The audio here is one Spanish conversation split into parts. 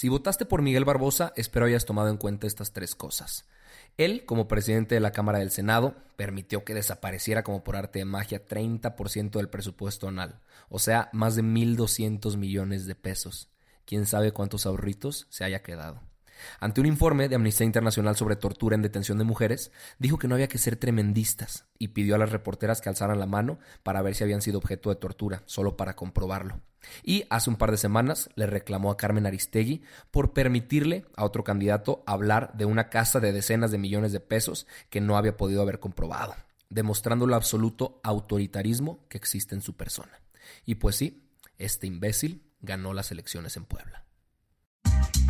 Si votaste por Miguel Barbosa, espero hayas tomado en cuenta estas tres cosas. Él, como presidente de la Cámara del Senado, permitió que desapareciera como por arte de magia 30% del presupuesto anual, o sea, más de 1.200 millones de pesos. Quién sabe cuántos ahorritos se haya quedado. Ante un informe de Amnistía Internacional sobre tortura en detención de mujeres, dijo que no había que ser tremendistas y pidió a las reporteras que alzaran la mano para ver si habían sido objeto de tortura, solo para comprobarlo. Y hace un par de semanas le reclamó a Carmen Aristegui por permitirle a otro candidato hablar de una casa de decenas de millones de pesos que no había podido haber comprobado, demostrando el absoluto autoritarismo que existe en su persona. Y pues sí, este imbécil ganó las elecciones en Puebla.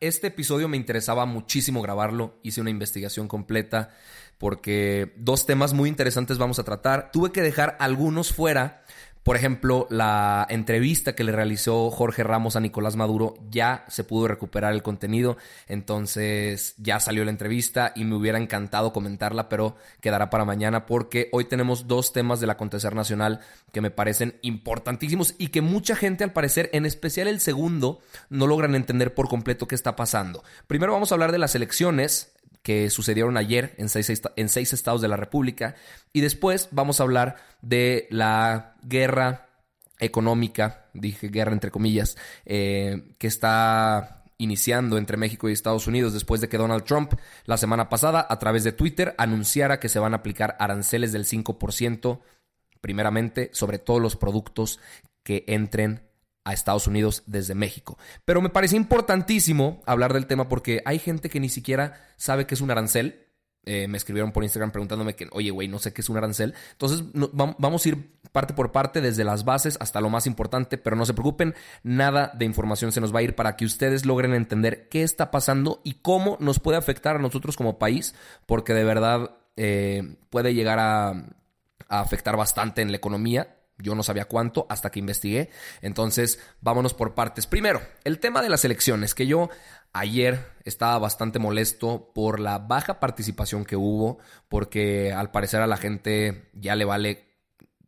Este episodio me interesaba muchísimo grabarlo, hice una investigación completa porque dos temas muy interesantes vamos a tratar. Tuve que dejar algunos fuera. Por ejemplo, la entrevista que le realizó Jorge Ramos a Nicolás Maduro ya se pudo recuperar el contenido, entonces ya salió la entrevista y me hubiera encantado comentarla, pero quedará para mañana porque hoy tenemos dos temas del acontecer nacional que me parecen importantísimos y que mucha gente al parecer, en especial el segundo, no logran entender por completo qué está pasando. Primero vamos a hablar de las elecciones, que sucedieron ayer en seis, en seis estados de la República. Y después vamos a hablar de la guerra económica, dije guerra entre comillas, eh, que está iniciando entre México y Estados Unidos después de que Donald Trump la semana pasada a través de Twitter anunciara que se van a aplicar aranceles del 5%, primeramente sobre todos los productos que entren a Estados Unidos desde México. Pero me parece importantísimo hablar del tema porque hay gente que ni siquiera sabe qué es un arancel. Eh, me escribieron por Instagram preguntándome que, oye, güey, no sé qué es un arancel. Entonces, vamos a ir parte por parte, desde las bases hasta lo más importante, pero no se preocupen, nada de información se nos va a ir para que ustedes logren entender qué está pasando y cómo nos puede afectar a nosotros como país, porque de verdad eh, puede llegar a, a afectar bastante en la economía yo no sabía cuánto hasta que investigué. Entonces, vámonos por partes. Primero, el tema de las elecciones, que yo ayer estaba bastante molesto por la baja participación que hubo, porque al parecer a la gente ya le vale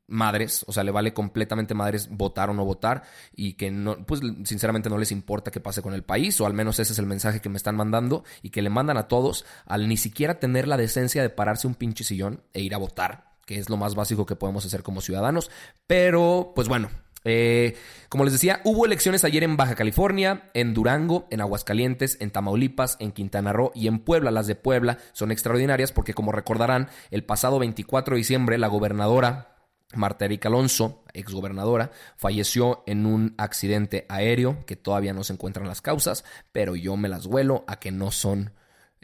madres, o sea, le vale completamente madres votar o no votar y que no, pues sinceramente no les importa qué pase con el país, o al menos ese es el mensaje que me están mandando y que le mandan a todos al ni siquiera tener la decencia de pararse un pinche sillón e ir a votar que es lo más básico que podemos hacer como ciudadanos. Pero, pues bueno, eh, como les decía, hubo elecciones ayer en Baja California, en Durango, en Aguascalientes, en Tamaulipas, en Quintana Roo y en Puebla. Las de Puebla son extraordinarias porque, como recordarán, el pasado 24 de diciembre la gobernadora Marta Erika Alonso, exgobernadora, falleció en un accidente aéreo que todavía no se encuentran las causas, pero yo me las vuelo a que no son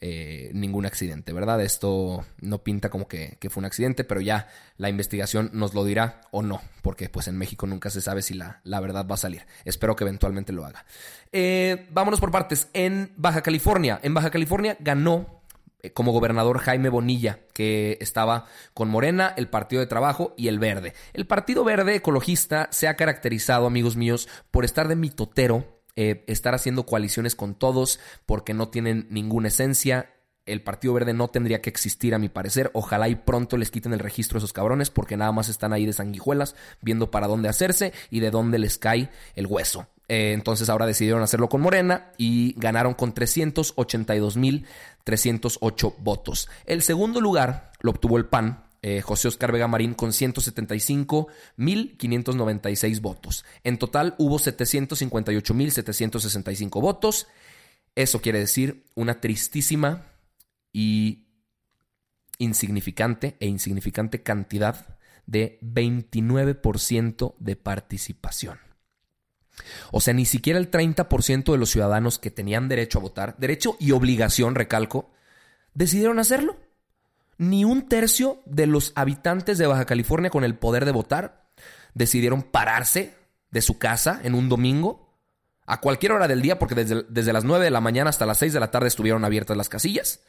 eh, ningún accidente, ¿verdad? Esto no pinta como que, fue un accidente, pero ya la investigación nos lo dirá o no, porque pues en México nunca se sabe si la, la verdad va a salir. Espero que eventualmente lo haga. Eh, vámonos por partes. En Baja California, en Baja California ganó eh, como gobernador Jaime Bonilla, que estaba con Morena, el Partido de Trabajo y el Verde. El Partido Verde Ecologista se ha caracterizado, amigos míos, por estar de mitotero eh, estar haciendo coaliciones con todos porque no tienen ninguna esencia. El Partido Verde no tendría que existir, a mi parecer. Ojalá y pronto les quiten el registro a esos cabrones porque nada más están ahí de sanguijuelas viendo para dónde hacerse y de dónde les cae el hueso. Eh, entonces ahora decidieron hacerlo con Morena y ganaron con 382.308 votos. El segundo lugar lo obtuvo el PAN eh, José Oscar Vega Marín con 175.596 votos. En total hubo 758.765 votos. Eso quiere decir una tristísima y insignificante e insignificante cantidad de 29% de participación. O sea, ni siquiera el 30% de los ciudadanos que tenían derecho a votar, derecho y obligación, recalco, decidieron hacerlo. Ni un tercio de los habitantes de Baja California con el poder de votar decidieron pararse de su casa en un domingo a cualquier hora del día, porque desde, desde, las 9 de la mañana hasta las 6 de la tarde estuvieron abiertas las casillas,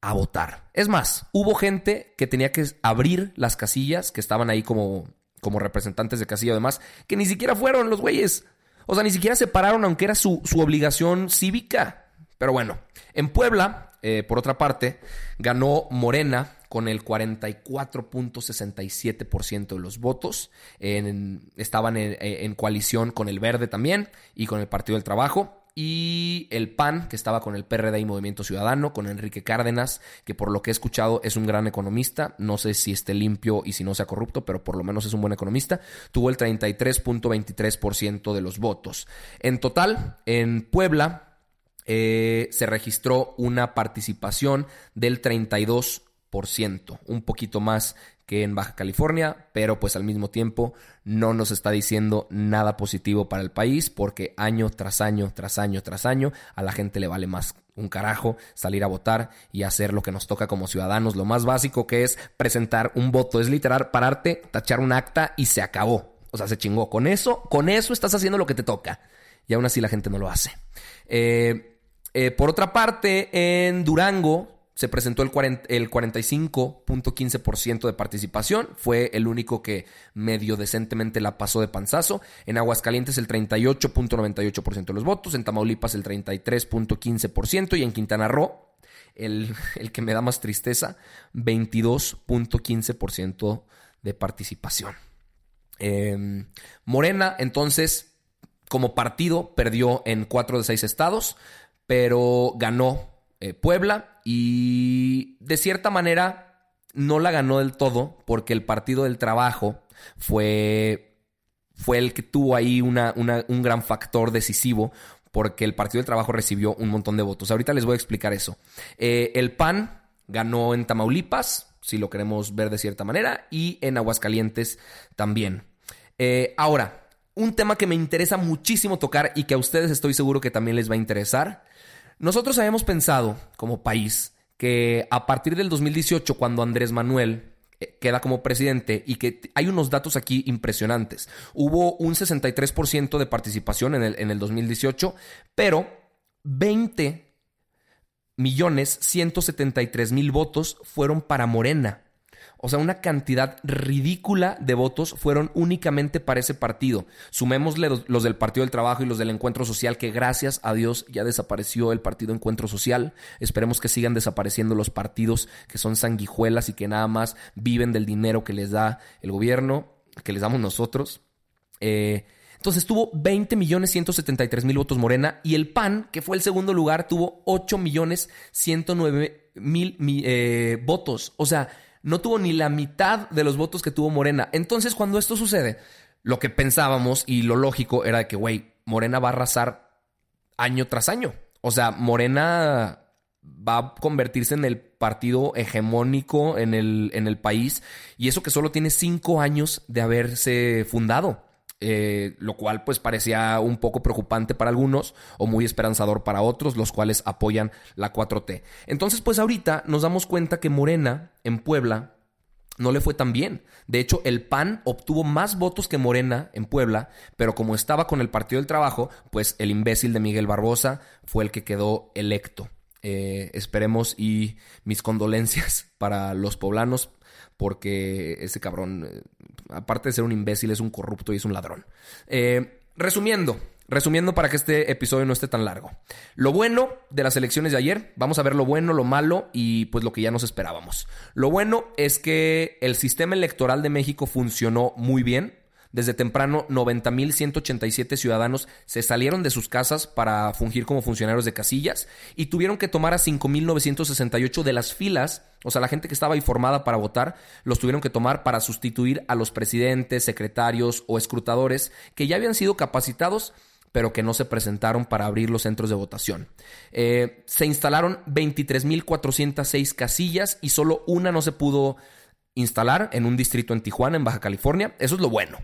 a votar. Es más, hubo gente que tenía que abrir las casillas, que estaban ahí como, como representantes de casilla, además, que ni siquiera fueron los güeyes. O sea, ni siquiera se pararon, aunque era su, su obligación cívica. Pero bueno, en Puebla, eh, por otra parte, ganó Morena con el 44.67% de los votos. estaban en, coalición con el Verde también y con el Partido del Trabajo. Y el PAN, que estaba con el PRD y Movimiento Ciudadano, con Enrique Cárdenas, que por lo que he escuchado es un gran economista. No sé si esté limpio y si no sea corrupto, pero por lo menos es un buen economista. Tuvo el 33.23% de los votos. En total, en Puebla, eh, se registró una participación del 32%, un poquito más que en Baja California, pero pues al mismo tiempo no nos está diciendo nada positivo para el país porque año tras año, tras año, tras año, a la gente le vale más un carajo salir a votar y hacer lo que nos toca como ciudadanos, lo más básico que es presentar un voto, es literal pararte, tachar un acta y se acabó. O sea, se chingó. Con eso, con eso estás haciendo lo que te toca. Y aún así la gente no lo hace. Eh, eh, por otra parte, en Durango se presentó el, el 45.15% de participación. Fue el único que medio decentemente la pasó de panzazo. En Aguascalientes el 38.98% de los votos. En Tamaulipas el 33.15%. Y en Quintana Roo, el, el que me da más tristeza, 22.15% de participación. Em, Morena, entonces, como partido, perdió en cuatro de seis estados pero ganó eh, Puebla y de cierta manera no la ganó del todo porque el Partido del Trabajo fue, fue el que tuvo ahí una, un gran factor decisivo porque el Partido del Trabajo recibió un montón de votos. Ahorita les voy a explicar eso. Eh, el PAN ganó en Tamaulipas, si lo queremos ver de cierta manera, y en Aguascalientes también. Eh, ahora, un tema que me interesa muchísimo tocar y que a ustedes estoy seguro que también les va a interesar nosotros habíamos pensado como país que a partir del 2018, cuando Andrés Manuel eh, queda como presidente y que hay unos datos aquí impresionantes. Hubo un 63% de participación en el, en el 2018, pero 20 millones 173 mil votos fueron para Morena. O sea, una cantidad ridícula de votos fueron únicamente para ese partido. Sumémosle los del Partido del Trabajo y los del Encuentro Social, que gracias a Dios ya desapareció el Partido Encuentro Social. Esperemos que sigan desapareciendo los partidos que son sanguijuelas y que nada más viven del dinero que les da el gobierno, que les damos nosotros. Eh, entonces tuvo 20 millones 173 mil votos Morena y el PAN, que fue el segundo lugar, tuvo 8 millones 109 mil eh, votos. O sea, no tuvo ni la mitad de los votos que tuvo Morena. Entonces, cuando esto sucede, lo que pensábamos y lo lógico era que, güey, Morena va a arrasar año tras año. O sea, Morena va a convertirse en el partido hegemónico en el, en el país y eso que solo tiene cinco años de haberse fundado. Eh, lo cual pues parecía un poco preocupante para algunos o muy esperanzador para otros, los cuales apoyan la 4T. Entonces pues ahorita nos damos cuenta que Morena en Puebla no le fue tan bien. De hecho, el PAN obtuvo más votos que Morena en Puebla, pero como estaba con el Partido del Trabajo, pues el imbécil de Miguel Barbosa fue el que quedó electo. Eh, esperemos y mis condolencias para los poblanos porque ese cabrón, eh, aparte de ser un imbécil, es un corrupto y es un ladrón. Eh, resumiendo, resumiendo para que este episodio no esté tan largo. Lo bueno de las elecciones de ayer, vamos a ver lo bueno, lo malo y pues lo que ya nos esperábamos. Lo bueno es que el sistema electoral de México funcionó muy bien. Desde temprano, 90.187 ciudadanos se salieron de sus casas para fungir como funcionarios de casillas y tuvieron que tomar a 5.968 de las filas, o sea, la gente que estaba ahí formada para votar, los tuvieron que tomar para sustituir a los presidentes, secretarios o escrutadores que ya habían sido capacitados pero que no se presentaron para abrir los centros de votación. Eh, se instalaron 23.406 casillas y solo una no se pudo instalar en un distrito en Tijuana, en Baja California. Eso es lo bueno,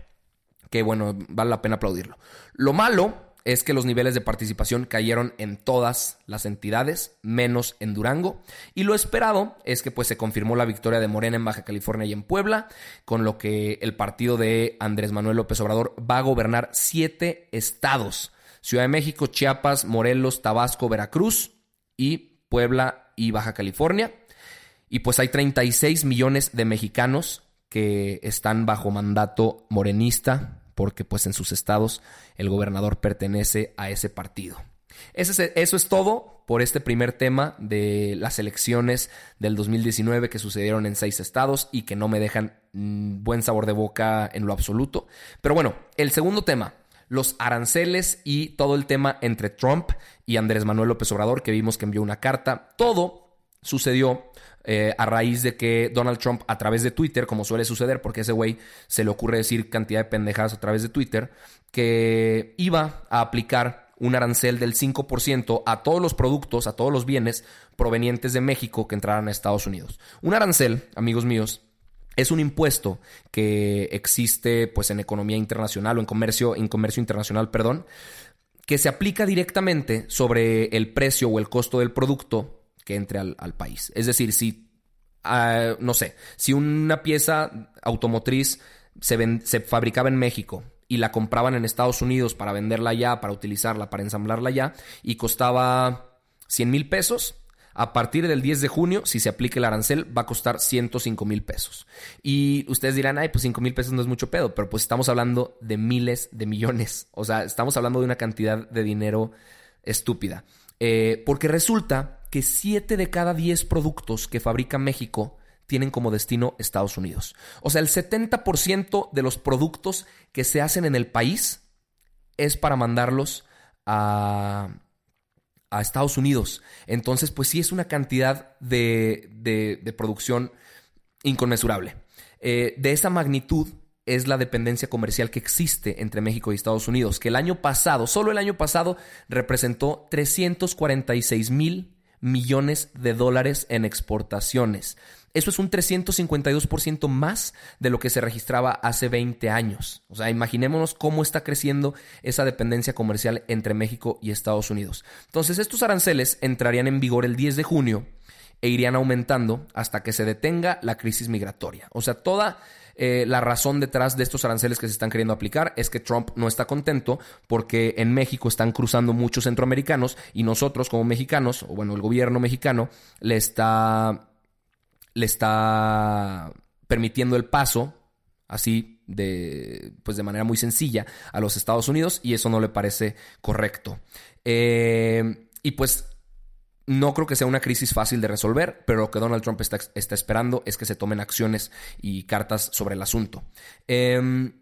que bueno, vale la pena aplaudirlo. Lo malo es que los niveles de participación cayeron en todas las entidades, menos en Durango. Y lo esperado es que pues se confirmó la victoria de Morena en Baja California y en Puebla, con lo que el partido de Andrés Manuel López Obrador va a gobernar siete estados. Ciudad de México, Chiapas, Morelos, Tabasco, Veracruz y Puebla y Baja California. Y pues hay 36 millones de mexicanos que están bajo mandato morenista porque pues en sus estados el gobernador pertenece a ese partido. eso es todo por este primer tema de las elecciones del 2019 que sucedieron en seis estados y que no me dejan mm, buen sabor de boca en lo absoluto. Pero bueno, el segundo tema, los aranceles y todo el tema entre Trump y Andrés Manuel López Obrador, que vimos que envió una carta. Todo sucedió eh, a raíz de que Donald Trump a través de Twitter, como suele suceder, porque ese güey se le ocurre decir cantidad de pendejadas a través de Twitter, que iba a aplicar un arancel del 5% a todos los productos, a todos los bienes provenientes de México que entraran a Estados Unidos. Un arancel, amigos míos, es un impuesto que existe pues en economía internacional o en comercio, en comercio internacional, perdón, que se aplica directamente sobre el precio o el costo del producto que entre al, país. Es decir, si, ah, no sé, si una pieza automotriz se, se fabricaba en México y la compraban en Estados Unidos para venderla allá, para utilizarla, para ensamblarla allá, y costaba 100 mil pesos, a partir del 10 de junio, si se aplica el arancel, va a costar 105 mil pesos. Y ustedes dirán, ay, pues 5 mil pesos no es mucho pedo, pero pues estamos hablando de miles de millones. O sea, estamos hablando de una cantidad de dinero estúpida. Eh, porque resulta que 7 de cada 10 productos que fabrica México tienen como destino Estados Unidos. O sea, el 70% de los productos que se hacen en el país es para mandarlos a, a Estados Unidos. Entonces, pues sí es una cantidad de, de, producción inconmensurable. Eh, de esa magnitud es la dependencia comercial que existe entre México y Estados Unidos, que el año pasado, solo el año pasado, representó 346 mil millones de dólares en exportaciones. Eso es un 352% más de lo que se registraba hace 20 años. O sea, imaginémonos cómo está creciendo esa dependencia comercial entre México y Estados Unidos. Entonces, estos aranceles entrarían en vigor el 10 de junio e irían aumentando hasta que se detenga la crisis migratoria. O sea, toda eh, la razón detrás de estos aranceles que se están queriendo aplicar es que Trump no está contento porque en México están cruzando muchos centroamericanos y nosotros como mexicanos, o bueno, el gobierno mexicano le está, le está permitiendo el paso así de, pues de manera muy sencilla a los Estados Unidos y eso no le parece correcto. Eh, y pues no creo que sea una crisis fácil de resolver, pero lo que Donald Trump está, esperando es que se tomen acciones y cartas sobre el asunto. Em,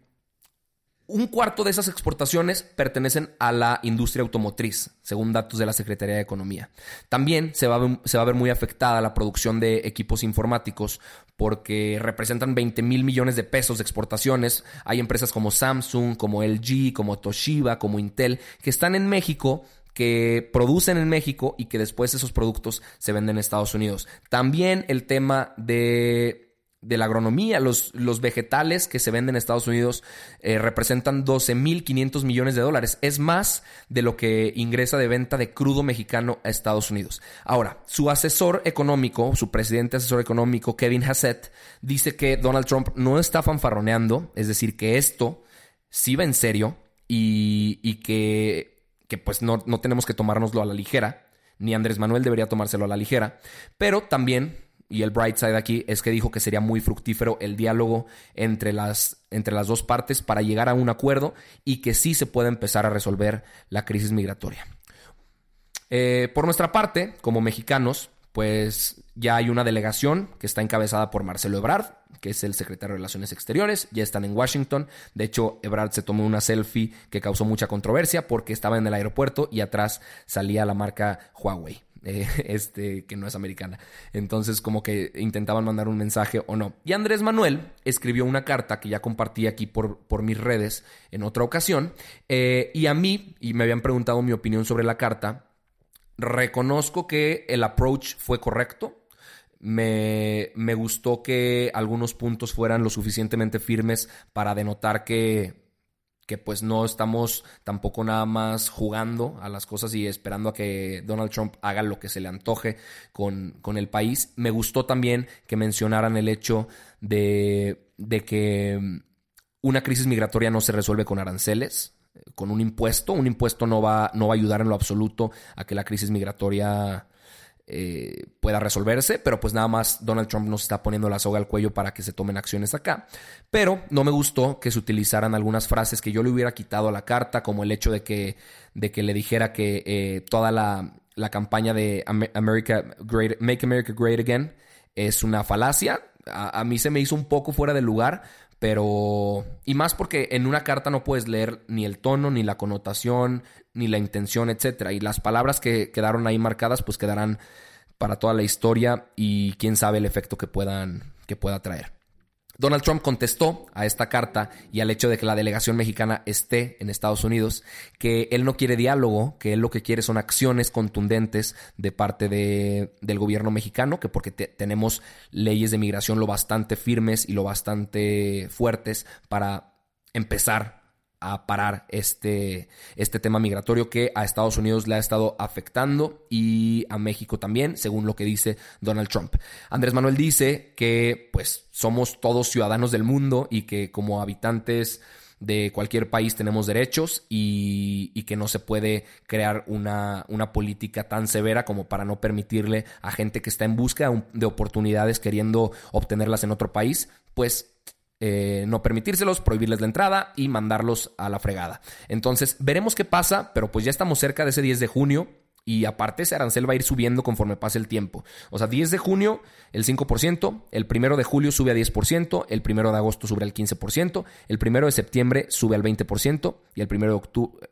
un cuarto de esas exportaciones pertenecen a la industria automotriz, según datos de la Secretaría de Economía. También se va, a ver, se va a ver muy afectada la producción de equipos informáticos porque representan 20 mil millones de pesos de exportaciones. Hay empresas como Samsung, como LG, como Toshiba, como Intel, que están en México que producen en México y que después esos productos se venden en Estados Unidos. También el tema de, de la agronomía, los, los, vegetales que se venden en Estados Unidos eh, representan 12.500 millones de dólares. Es más de lo que ingresa de venta de crudo mexicano a Estados Unidos. Ahora, su asesor económico, su presidente asesor económico, Kevin Hassett, dice que Donald Trump no está fanfarroneando, es decir, que esto sí va en serio y, y que que pues no, no tenemos que tomárnoslo a la ligera, ni Andrés Manuel debería tomárselo a la ligera, pero también y el bright side aquí es que dijo que sería muy fructífero el diálogo entre las, entre las dos partes para llegar a un acuerdo y que sí se pueda empezar a resolver la crisis migratoria. Eh, por nuestra parte, como mexicanos, pues ya hay una delegación que está encabezada por Marcelo Ebrard, que es el secretario de Relaciones Exteriores, ya están en Washington. De hecho, Ebrard se tomó una selfie que causó mucha controversia porque estaba en el aeropuerto y atrás salía la marca Huawei. eh, este, que no es americana. Entonces, como que intentaban mandar un mensaje o no. Y Andrés Manuel escribió una carta que ya compartí aquí por, por mis redes en otra ocasión. Eh, y a mí, y me habían preguntado mi opinión sobre la carta, reconozco que el approach fue correcto. Me, me gustó que algunos puntos fueran lo suficientemente firmes para denotar que que pues no estamos tampoco nada más jugando a las cosas y esperando a que Donald Trump haga lo que se le antoje con, con el país. Me gustó también que mencionaran el hecho de, de que mm, una crisis migratoria no se resuelve con aranceles, con un impuesto. Un impuesto no va, no va a ayudar en lo absoluto a que la crisis migratoria eh, pueda resolverse, pero pues nada más Donald Trump nos está poniendo la soga al cuello para que se tomen acciones acá. Pero no me gustó que se utilizaran algunas frases que yo le hubiera quitado a la carta, como el hecho de que, de que le dijera que eh, toda la, campaña de America Great, Make America Great Again es una falacia. A, a mí se me hizo un poco fuera de lugar, pero... Y más porque en una carta no puedes leer ni el tono, ni la connotación, ni la intención, etc. Y las palabras que quedaron ahí marcadas, pues quedarán para toda la historia y quién sabe el efecto que puedan, que pueda traer. Donald Trump contestó a esta carta y al hecho de que la delegación mexicana esté en Estados Unidos, que él no quiere diálogo, que él lo que quiere son acciones contundentes de parte de, del gobierno mexicano, que porque tenemos leyes de migración lo bastante firmes y lo bastante fuertes para empezar a parar este, este tema migratorio que a Estados Unidos le ha estado afectando y a México también, según lo que dice Donald Trump. Andrés Manuel dice que pues somos todos ciudadanos del mundo y que como habitantes de cualquier país tenemos derechos y, que no se puede crear una, una, política tan severa como para no permitirle a gente que está en busca de oportunidades queriendo obtenerlas en otro país, pues eh, no permitírselos, prohibirles la entrada y mandarlos a la fregada. Entonces, veremos qué pasa, pero pues ya estamos cerca de ese 10 de junio. Y aparte ese arancel va a ir subiendo conforme pase el tiempo. O sea, 10 de junio el 5%, el primero de julio sube a 10%, el primero de agosto sube al 15%, el primero de septiembre sube al 20% y el primero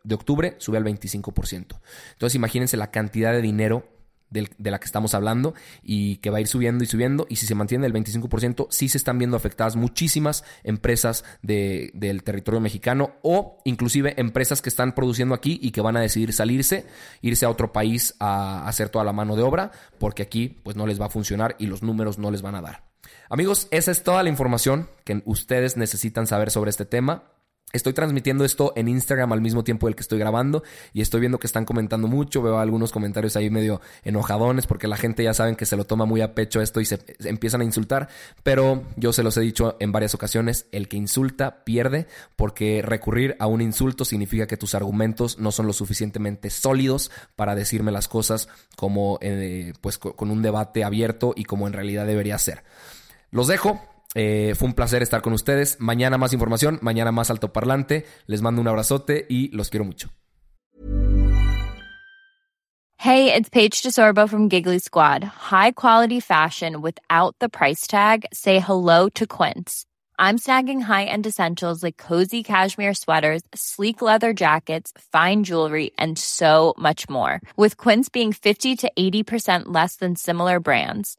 de octubre sube al 25%. Entonces imagínense la cantidad de dinero de la que estamos hablando y que va a ir subiendo y subiendo y si se mantiene el 25% sí se están viendo afectadas muchísimas empresas del territorio mexicano o inclusive empresas que están produciendo aquí y que van a decidir salirse, irse a otro país a hacer toda la mano de obra porque aquí pues no les va a funcionar y los números no les van a dar. Amigos, esa es toda la información que ustedes necesitan saber sobre este tema. Estoy transmitiendo esto en Instagram al mismo tiempo del que estoy grabando y estoy viendo que están comentando mucho. Veo algunos comentarios ahí medio enojadones porque la gente ya saben que se lo toma muy a pecho esto y se, empiezan a insultar. Pero yo se los he dicho en varias ocasiones, el que insulta pierde porque recurrir a un insulto significa que tus argumentos no son lo suficientemente sólidos para decirme las cosas como eh, pues con un debate abierto y como en realidad debería ser. Los dejo, Eh, fue un placer estar con ustedes. Mañana más información, mañana más altoparlante. Les mando un abrazote y los quiero mucho. Hey, it's Paige DeSorbo from Giggly Squad. High quality fashion without the price tag. Say hello to Quince. I'm snagging high-end essentials like cozy cashmere sweaters, sleek leather jackets, fine jewelry, and so much more. With Quince being 50 to 80% less than similar brands